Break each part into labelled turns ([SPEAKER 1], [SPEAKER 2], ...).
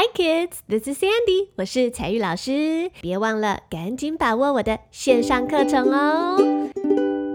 [SPEAKER 1] Hi kids, this is Sandy，我是彩玉老师。别忘了赶紧把握我的线上课程哦！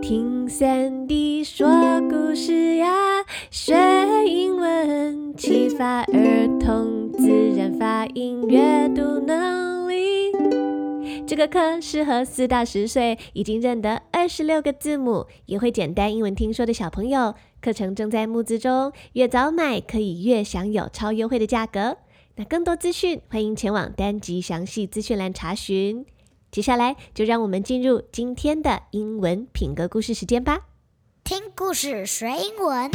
[SPEAKER 1] 听 Sandy 说故事呀，学英文，启发儿童自然发音、阅读能力。这个课适合四到十岁，已经认得二十六个字母，也会简单英文听说的小朋友。课程正在募资中，越早买可以越享有超优惠的价格。那更多资讯，欢迎前往单集详细资讯栏查询。接下来，就让我们进入今天的英文品格故事时间吧。
[SPEAKER 2] 听故事学英文。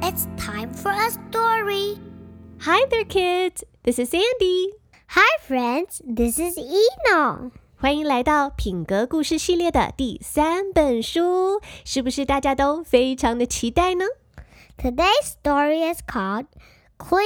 [SPEAKER 2] It's time for a story.
[SPEAKER 1] Hi there, kids. This is Sandy.
[SPEAKER 2] Hi, friends. This is Eno.
[SPEAKER 1] 欢迎来到品格故事系列的第三本书，是不是大家都非常的期待呢
[SPEAKER 2] ？Today's story is called Clean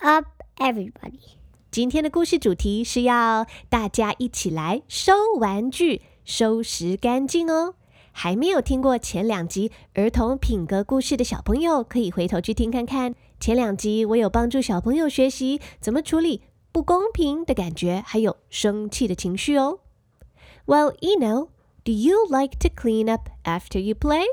[SPEAKER 2] Up Everybody。
[SPEAKER 1] 今天的故事主题是要大家一起来收玩具，收拾干净哦。还没有听过前两集儿童品格故事的小朋友，可以回头去听看看。前两集我有帮助小朋友学习怎么处理不公平的感觉，还有生气的情绪哦。Well, Eno, do you like to clean up after you play?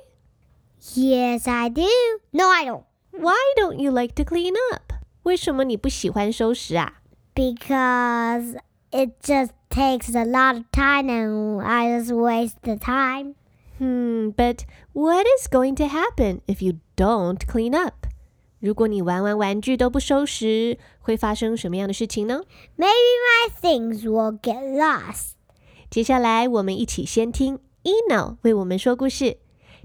[SPEAKER 2] Yes, I do. No, I don't.
[SPEAKER 1] Why don't you like to clean up? 为什么你不喜欢收拾啊？
[SPEAKER 2] Because it just takes a lot of time and I just waste the time.
[SPEAKER 1] Hmm, but what is going to happen if you don't clean up? 如果你玩完玩具都不收拾，会发生什么样的事情呢？
[SPEAKER 2] Maybe my things will get lost.
[SPEAKER 1] 接下来，我们一起先听 Eno 为我们说故事。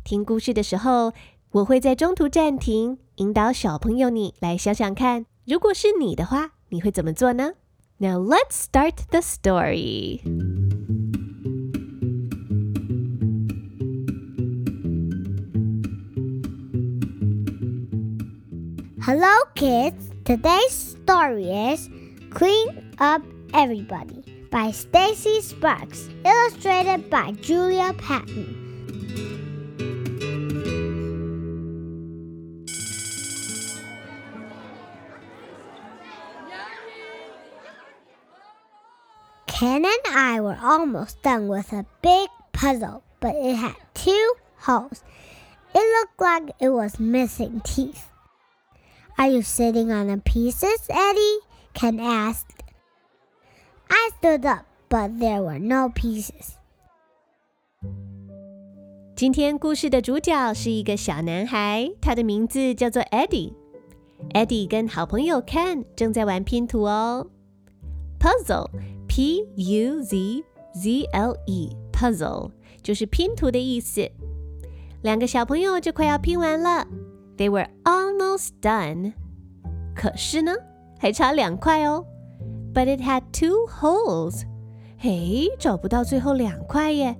[SPEAKER 1] 听故事的时候，我会在中途暂停，引导小朋友你来想想看，如果是你的话，你会怎么做呢？Now let's start the story.
[SPEAKER 2] Hello, kids. Today's story is Clean Up Everybody by Stacy Sparks, illustrated by Julia Patton. Ken and I were almost done with a big puzzle, but it had two holes. It looked like it was missing teeth. Are you sitting on the pieces, Eddie? Ken asked I stood up, but there were no pieces.
[SPEAKER 1] 今天故事的主角是一个小男孩，他的名字叫做 Eddie。Eddie 跟好朋友 Ken 正在玩拼图哦。Puzzle，P-U-Z-Z-L-E，Puzzle 就是拼图的意思。两个小朋友就快要拼完了，They were almost done。可是呢，还差两块哦。 But it had two holes. 嘿，找不到最后两块耶！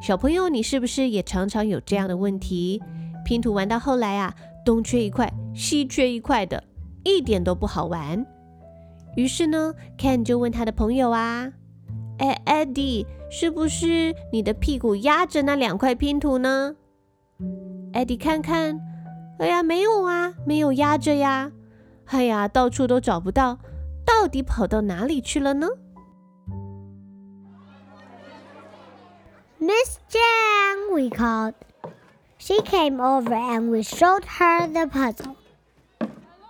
[SPEAKER 1] 小朋友，你是不是也常常有这样的问题？拼图玩到后来啊，东缺一块，西缺一块的，一点都不好玩。于是呢，Ken 就问他的朋友啊：“哎，Eddie，是不是你的屁股压着那两块拼图呢？”Eddie 看看，哎呀，没有啊，没有压着呀。哎呀，到处都找不到。到底跑到哪里去了呢？
[SPEAKER 2] Miss Jiang, we called. She came over and we showed her the puzzle.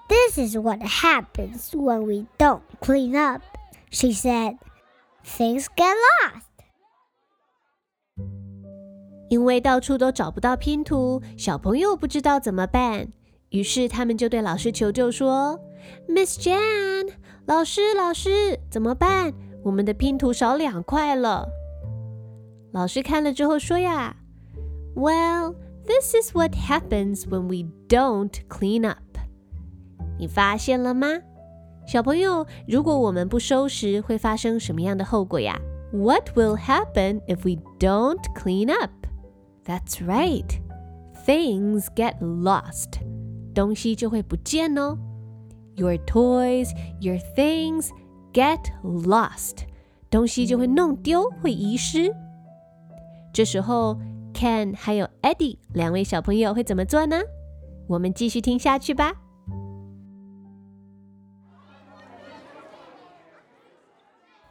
[SPEAKER 2] This is what happens when we don't clean up, she said. Things get lost.
[SPEAKER 1] 因为到处都找不到拼图，小朋友不知道怎么办，于是他们就对老师求救说：“Miss Jiang。” 老师，老师，怎么办？我们的拼图少两块了。老师看了之后说呀：“Well, this is what happens when we don't clean up。”你发现了吗？小朋友，如果我们不收拾，会发生什么样的后果呀？What will happen if we don't clean up? That's right. Things get lost. 东西就会不见哦。 Your toys, your things get lost，东西就会弄丢，会遗失。这时候 Ken 还有 Eddie 两位小朋友会怎么做呢？我们继续听下去吧。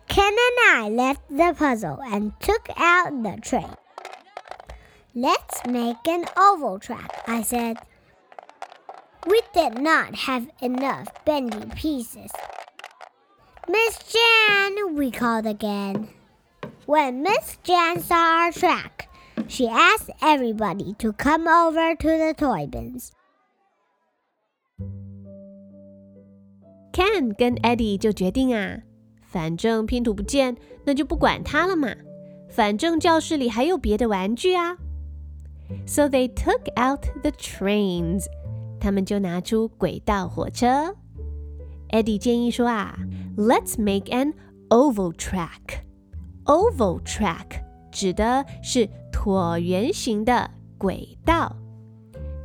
[SPEAKER 2] Ken and I left the puzzle and took out the train. Let's make an oval track, I said. We did not have enough bendy pieces. Miss Jan, we called again. When Miss Jan saw our track, she asked everybody to come over to the toy bins.
[SPEAKER 1] Ken 跟 Eddie 就决定啊，反正拼图不见，那就不管它了嘛。反正教室里还有别的玩具啊。So they took out the trains. 他们就拿出轨道火车。Eddie 建议说啊，Let's make an oval track. Oval track 指的是椭圆形的轨道。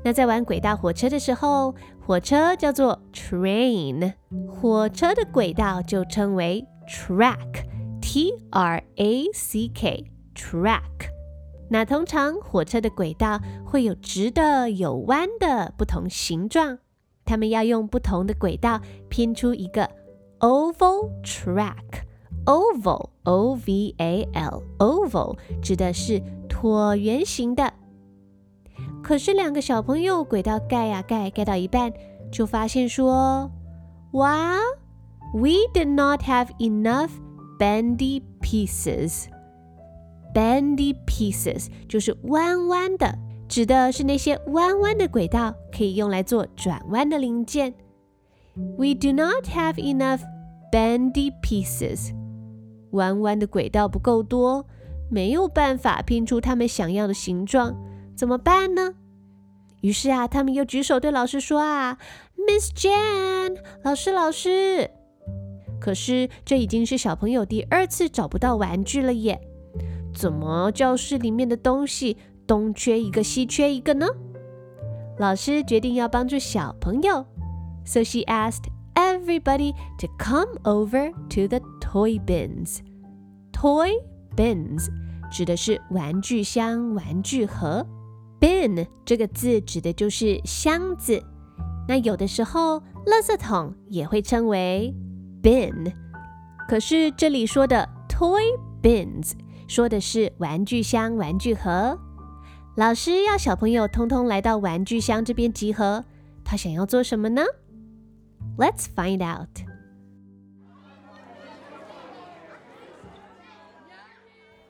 [SPEAKER 1] 那在玩轨道火车的时候，火车叫做 train，火车的轨道就称为 track，T R A C K，track。那通常火车的轨道会有直的、有弯的不同形状，他们要用不同的轨道拼出一个 oval track。Oval, O-V-A-L, oval 指的是椭圆形的。可是两个小朋友轨道盖呀盖，盖到一半就发现说：“哇，We did not have enough bendy pieces。Bendy pieces 就是弯弯的，指的是那些弯弯的轨道可以用来做转弯的零件。We do not have enough bendy pieces。”弯弯的轨道不够多，没有办法拼出他们想要的形状，怎么办呢？于是啊，他们又举手对老师说：“啊，Miss Jane，老师，老师。”可是这已经是小朋友第二次找不到玩具了耶！怎么教室里面的东西东缺一个西缺一个呢？老师决定要帮助小朋友，so she asked everybody to come over to the Toy bins, toy bins 指的是玩具箱、玩具盒。bin 这个字指的就是箱子。那有的时候，垃圾桶也会称为 bin。可是这里说的 toy bins 说的是玩具箱、玩具盒。老师要小朋友通通来到玩具箱这边集合，他想要做什么呢？Let's find out.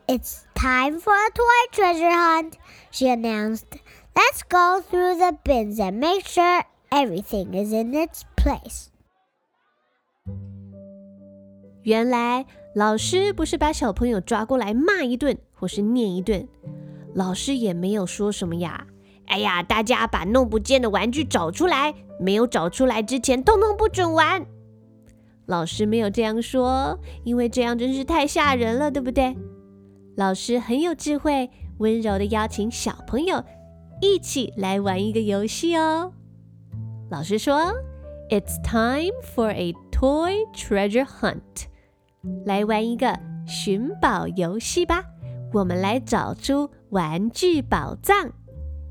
[SPEAKER 2] It's time for a toy treasure hunt, she announced. Let's go through the bins and make sure everything is in its place.
[SPEAKER 1] 原来 老师不是把小朋友抓过来骂一顿或是念一顿，老师也没有说什么呀。哎呀，大家把弄不见的玩具找出来，没有找出来之前，通通不准玩。老师没有这样说，因为这样真是太吓人了，对不对？老师很有智慧，温柔地邀请小朋友一起来玩一个游戏哦。老师说：“It's time for a toy treasure hunt。”来玩一个寻宝游戏吧，我们来找出玩具宝藏。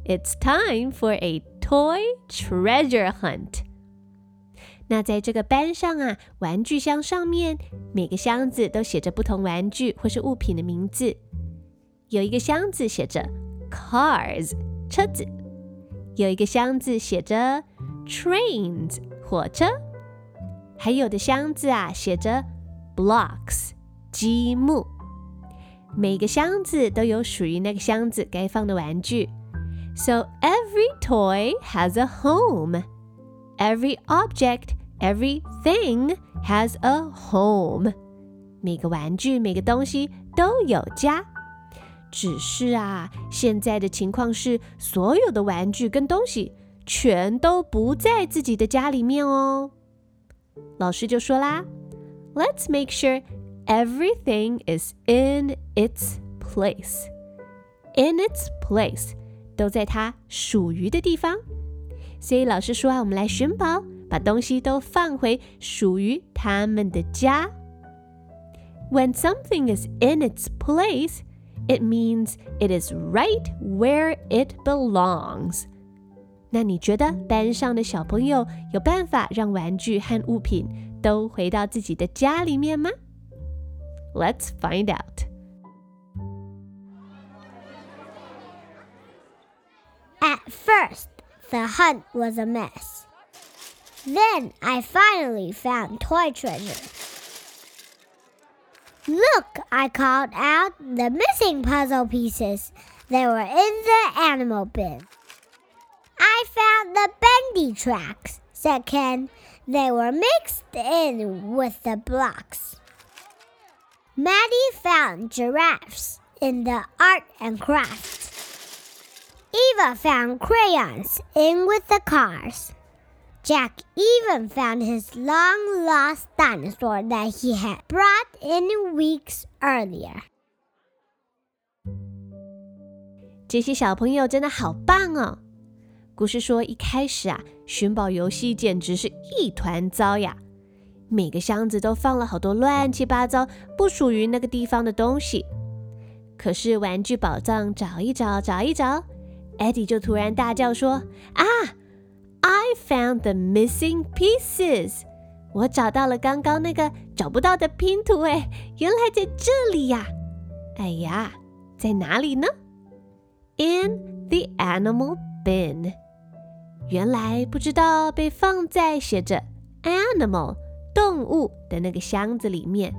[SPEAKER 1] It's time for a toy treasure hunt。那在这个班上啊，玩具箱上面每个箱子都写着不同玩具或是物品的名字。有一个箱子写着 cars 车子，有一个箱子写着 trains 火车，还有的箱子啊写着 blocks 积木。每个箱子都有属于那个箱子该放的玩具。So every toy has a home. Every object Everything has a home。每个玩具、每个东西都有家。只是啊，现在的情况是，所有的玩具跟东西全都不在自己的家里面哦。老师就说啦 ：“Let's make sure everything is in its place. In its place，都在它属于的地方。”所以老师说啊，我们来寻宝。把东西都放回属于他们的家。When something is in its place, It means it is right where it belongs. 那你觉得班上的小朋友有办法让玩具和物品 都回到自己的家里面吗？Let's find out.
[SPEAKER 2] At first, the hunt was a mess. Then I finally found toy treasure. Look, I called out the missing puzzle pieces. They were in the animal bin. I found the bendy tracks, said Ken. They were mixed in with the blocks. Maddie found giraffes in the art and crafts. Eva found crayons in with the cars. Jack even found his long lost dinosaur that he had brought in weeks earlier.
[SPEAKER 1] 这些小朋友真的好棒哦！故事说，一开始啊， 寻宝游戏简直是一团糟呀！每个箱子都放了好多乱七八糟、不属于那个地方的东西。可是玩具宝藏找一找，找一找，Eddie 就突然大叫说：“啊！I found the missing pieces！我找到了刚刚那个找不到的拼图，哎，原来在这里呀！哎呀，在哪里呢？In the animal bin。”原来不知道被放在写着 “animal” 动物的那个箱子里面。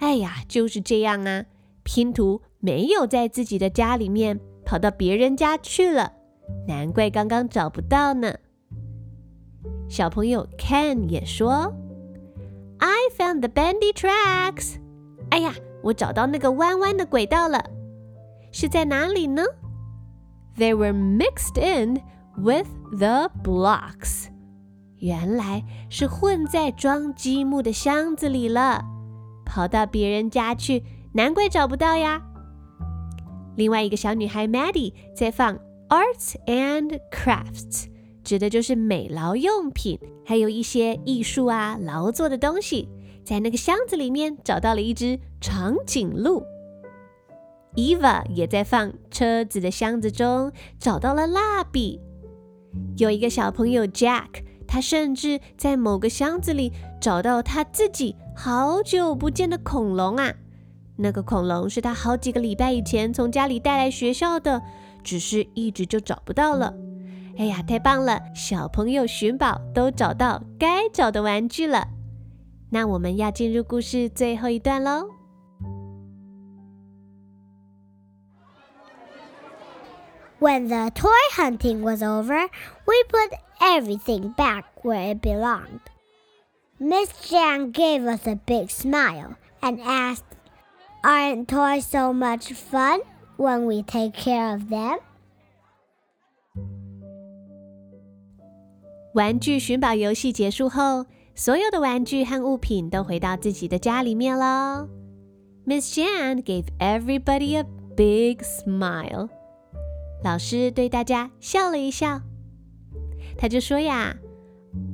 [SPEAKER 1] 哎呀，就是这样啊！拼图没有在自己的家里面，跑到别人家去了，难怪刚刚找不到呢。小朋友 Ken 也说：“I found the bendy tracks。”哎呀，我找到那个弯弯的轨道了，是在哪里呢？They were mixed in。With the blocks，原来是混在装积木的箱子里了，跑到别人家去，难怪找不到呀。另外一个小女孩 Maddie 在放 Arts and Crafts，指的就是美劳用品，还有一些艺术啊劳作的东西，在那个箱子里面找到了一只长颈鹿。Eva 也在放车子的箱子中找到了蜡笔。有一个小朋友 Jack，他甚至在某个箱子里找到他自己好久不见的恐龙啊！那个恐龙是他好几个礼拜以前从家里带来学校的，只是一直就找不到了。哎呀，太棒了！小朋友寻宝都找到该找的玩具了。那我们要进入故事最后一段喽。
[SPEAKER 2] When the toy hunting was over, we put everything back where it belonged. Miss Jan gave us a big smile and asked, Aren't toys so much fun when we take care of them?
[SPEAKER 1] 玩具寻宝游戏结束后，所有的玩具和物品都回到自己的家里面喽。Miss Jan gave everybody a big smile. 老师对大家笑了一笑，他就说呀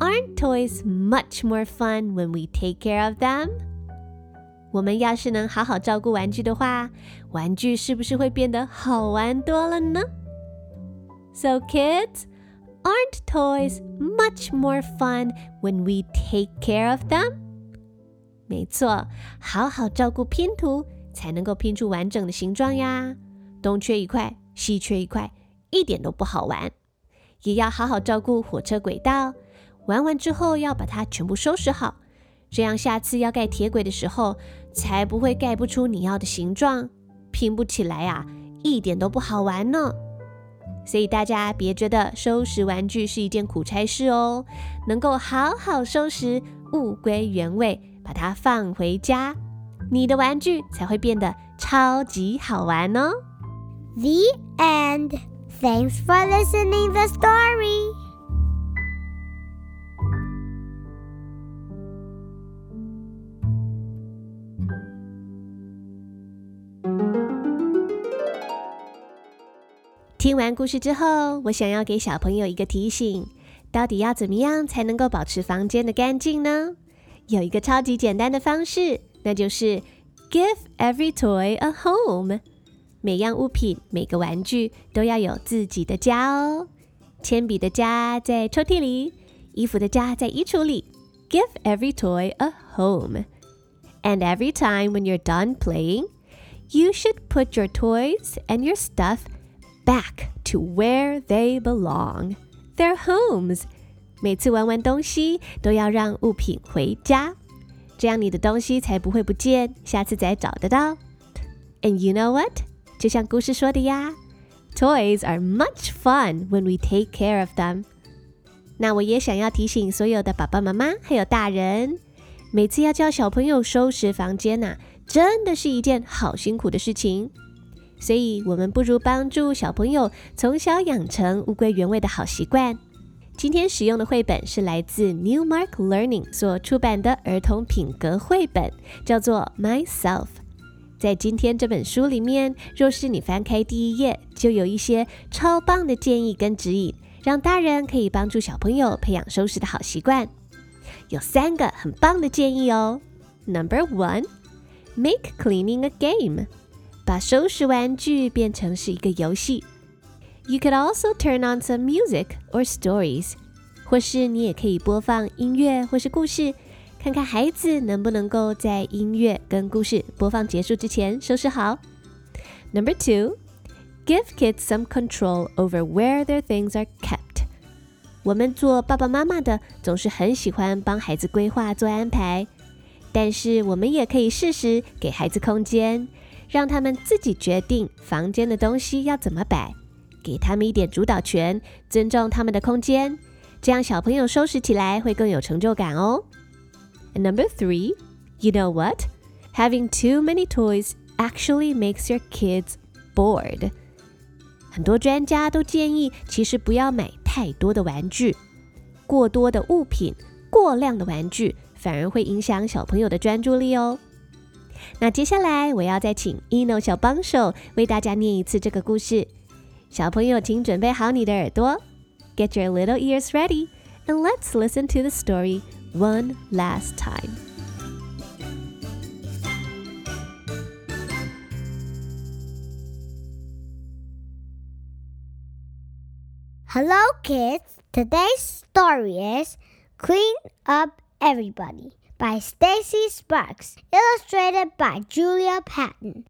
[SPEAKER 1] ：“Aren't toys much more fun when we take care of them？” 我们要是能好好照顾玩具的话，玩具是不是会变得好玩多了呢？So kids, aren't toys much more fun when we take care of them？没错，好好照顾拼图，才能够拼出完整的形状呀。东缺一块。稀缺一块，一点都不好玩。也要好好照顾火车轨道，玩完之后要把它全部收拾好，这样下次要盖铁轨的时候，才不会盖不出你要的形状，拼不起来啊，一点都不好玩呢。所以大家别觉得收拾玩具是一件苦差事哦，能够好好收拾，物归原位，把它放回家，你的玩具才会变得超级好玩哦。
[SPEAKER 2] The end. Thanks for listening the story.
[SPEAKER 1] 听完故事之后，我想要给小朋友一个提醒：到底要怎么样才能够保持房间的干净呢？有一个超级简单的方式，那就是 Give every toy a home。每样物品、每个玩具都要有自己的家哦。铅笔的家在抽屉里，衣服的家在衣橱里。Give every toy a home. And every time when you're done playing, you should put your toys and your stuff back to where they belong. Their homes. 每次玩完东西都要让物品回家，这样你的东西才不会不见，下次再找得到。And you know what? 就像故事说的呀，Toys are much fun when we take care of them. 那我也想要提醒所有的爸爸妈妈还有大人，每次要叫小朋友收拾房间呐，真的是一件好辛苦的事情。所以，我们不如帮助小朋友从小养成物归原位的好习惯。今天使用的绘本是来自 Newmark Learning 所出版的儿童品格绘本，叫做 Myself。在今天这本书里面，若是你翻开第一页，就有一些超棒的建议跟指引，让大人可以帮助小朋友培养收拾的好习惯。有三个很棒的建议哦。Number one, make cleaning a game，把收拾玩具变成是一个游戏。You could also turn on some music or stories，或是你也可以播放音乐或是故事。看看孩子能不能够在音乐跟故事播放结束之前收拾好。Number two, give kids some control over where their things are kept。我们做爸爸妈妈的总是很喜欢帮孩子规划做安排，但是我们也可以适时给孩子空间，让他们自己决定房间的东西要怎么摆，给他们一点主导权，尊重他们的空间，这样小朋友收拾起来会更有成就感哦。And number three, you know what? Having too many toys actually makes your kids bored. 很多专家都建议，其实不要买太多的玩具，过多的物品、过量的玩具，反而会影响小朋友的专注力哦。那接下来我要再请 Eno 小帮手为大家念一次这个故事。小朋友，请准备好你的耳朵，Get your little ears ready, and let's listen to the story. one last time.
[SPEAKER 2] Hello, kids. Today's story is Clean Up Everybody by Stacy Sparks, illustrated by Julia Patton.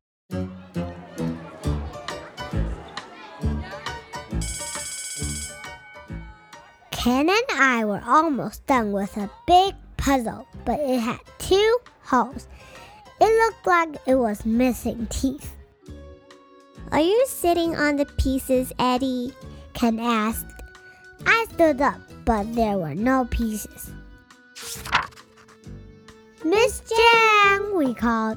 [SPEAKER 2] Ken and I were almost done with a big puzzle, but it had two holes. It looked like it was missing teeth.
[SPEAKER 3] Are you sitting on the pieces, Eddie?
[SPEAKER 2] Ken asked. I stood up, but there were no pieces. Miss Jan, we called.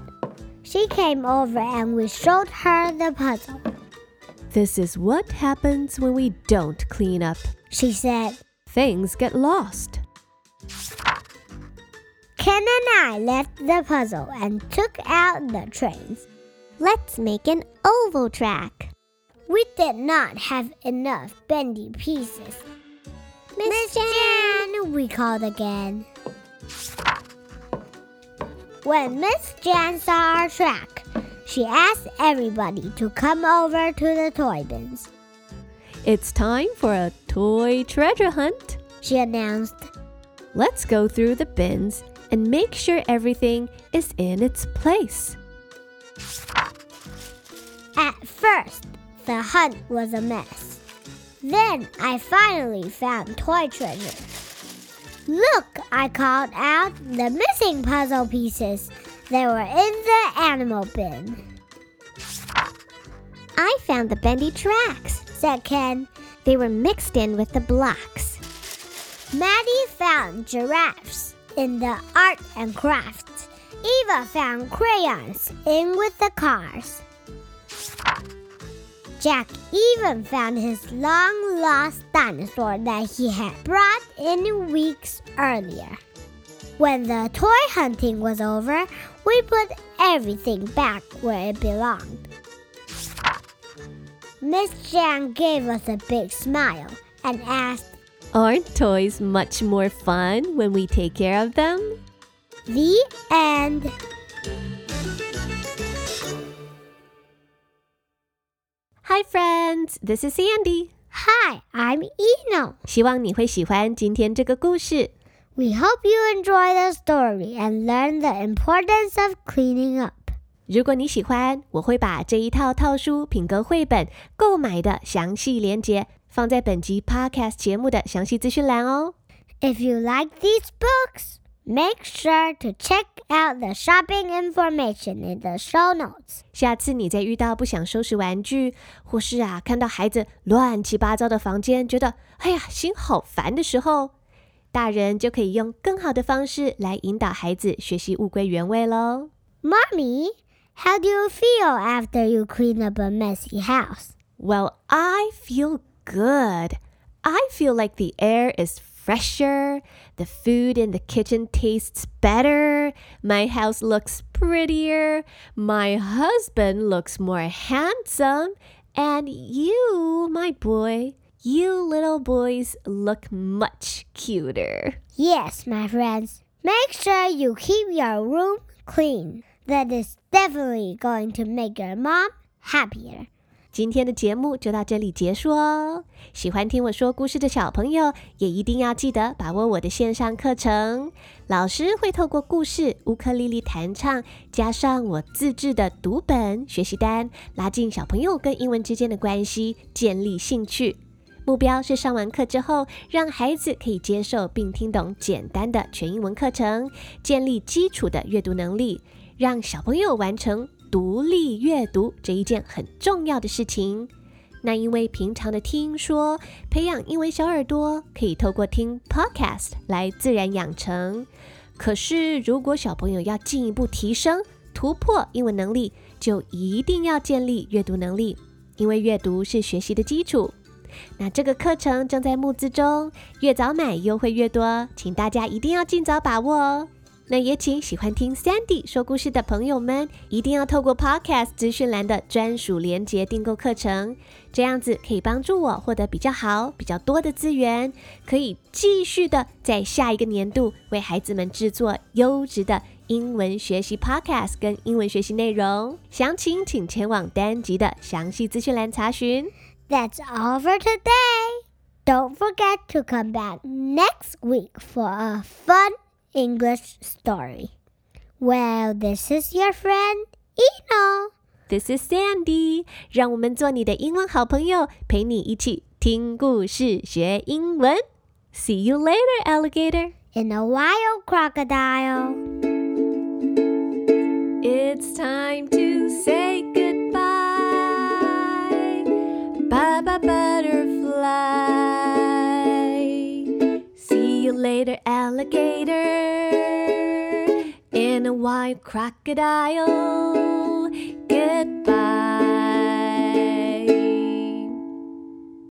[SPEAKER 2] She came over and we showed her the puzzle.
[SPEAKER 1] This is what happens when we don't clean up,
[SPEAKER 2] she said
[SPEAKER 1] things get lost.
[SPEAKER 2] Ken and I left the puzzle and took out the trains.
[SPEAKER 3] Let's make an oval track.
[SPEAKER 2] We did not have enough bendy pieces. Miss Jan, we called again. When Miss Jan saw our track, she asked everybody to come over to the toy bins.
[SPEAKER 1] It's time for a toy treasure hunt,
[SPEAKER 2] she announced.
[SPEAKER 1] Let's go through the bins and make sure everything is in its place.
[SPEAKER 2] At first, the hunt was a mess. Then I finally found toy treasure. Look, I called out the missing puzzle pieces. They were in the animal bin.
[SPEAKER 3] I found the bendy tracks
[SPEAKER 2] said Ken.
[SPEAKER 3] They were mixed in with the blocks.
[SPEAKER 2] Maddie found giraffes in the art and crafts. Eva found crayons in with the cars. Jack even found his long lost dinosaur that he had brought in weeks earlier. When the toy hunting was over, we put everything back where it belonged. Miss Jan gave us a big smile and asked,
[SPEAKER 1] Aren't toys much more fun when we take care of them?
[SPEAKER 2] The end. The end. 。
[SPEAKER 1] friends, this is Sandy.
[SPEAKER 2] Hi, I'm Eno.
[SPEAKER 1] 希望你会喜欢今天这个故事。
[SPEAKER 2] We hope you enjoy the story and learn the importance of cleaning up.
[SPEAKER 1] 如果你喜欢，我会把这一套套书品格绘本购买的详细链接放在本集 Podcast 节目的详细资讯栏哦。
[SPEAKER 2] If you like these books, make sure to check out the shopping information in the show notes.
[SPEAKER 1] 下次你再遇到不想收拾玩具，或是啊看到孩子乱七八糟的房间，觉得哎呀心好烦的时候，大人就可以用更好的方式来引导孩子学习物归原位喽。
[SPEAKER 2] Mommy, how do you feel after you clean up a messy house?
[SPEAKER 1] Well, I feel good. I feel like the air is fresher, the food in the kitchen tastes better, my house looks prettier, my husband looks more handsome, and you, my boy, you little boys look much cuter.
[SPEAKER 2] Yes, my friends. Make sure you keep your room clean. That is definitely going to make your mom happier.
[SPEAKER 1] 今天的节目就到这里结束哦。喜欢听我说故事的小朋友，也一定要记得把握我的线上课程。老师会透过故事、乌克丽丽弹唱，加上我自制的读本学习单，拉近小朋友跟英文之间的关系，建立兴趣。目标是上完课之后，让孩子可以接受并听懂简单的全英文课程，建立基础的阅读能力，让小朋友完成。独立阅读这一件很重要的事情。那因为平常的听说，培养英文小耳朵可以透过听 podcast 来自然养成。可是如果小朋友要进一步提升、突破英文能力，就一定要建立阅读能力，因为阅读是学习的基础。那这个课程正在募资中，越早买优惠越多，请大家一定要尽早把握哦。那也请喜欢听 Sandy 说故事的朋友们，一定要透过 Podcast 资讯栏的专属连结订购课程，这样子可以帮助我获得比较好、比较多的资源，可以继续的在下一个年度为孩子们制作优质的英文学习 Podcast 跟英文学习内容。详情请前往单集的详细资讯栏查询。
[SPEAKER 2] That's all for today. Don't forget to come back next week for a fun English story. Well, this is your friend Eno.
[SPEAKER 1] This is Sandy. 让我们做你的英文好朋友，陪你一起听故事学英文。See you later, alligator.
[SPEAKER 2] In a while, crocodile.
[SPEAKER 1] It's time to say goodbye. Bye bye, butterfly. later, alligator. A white crocodile. Goodbye.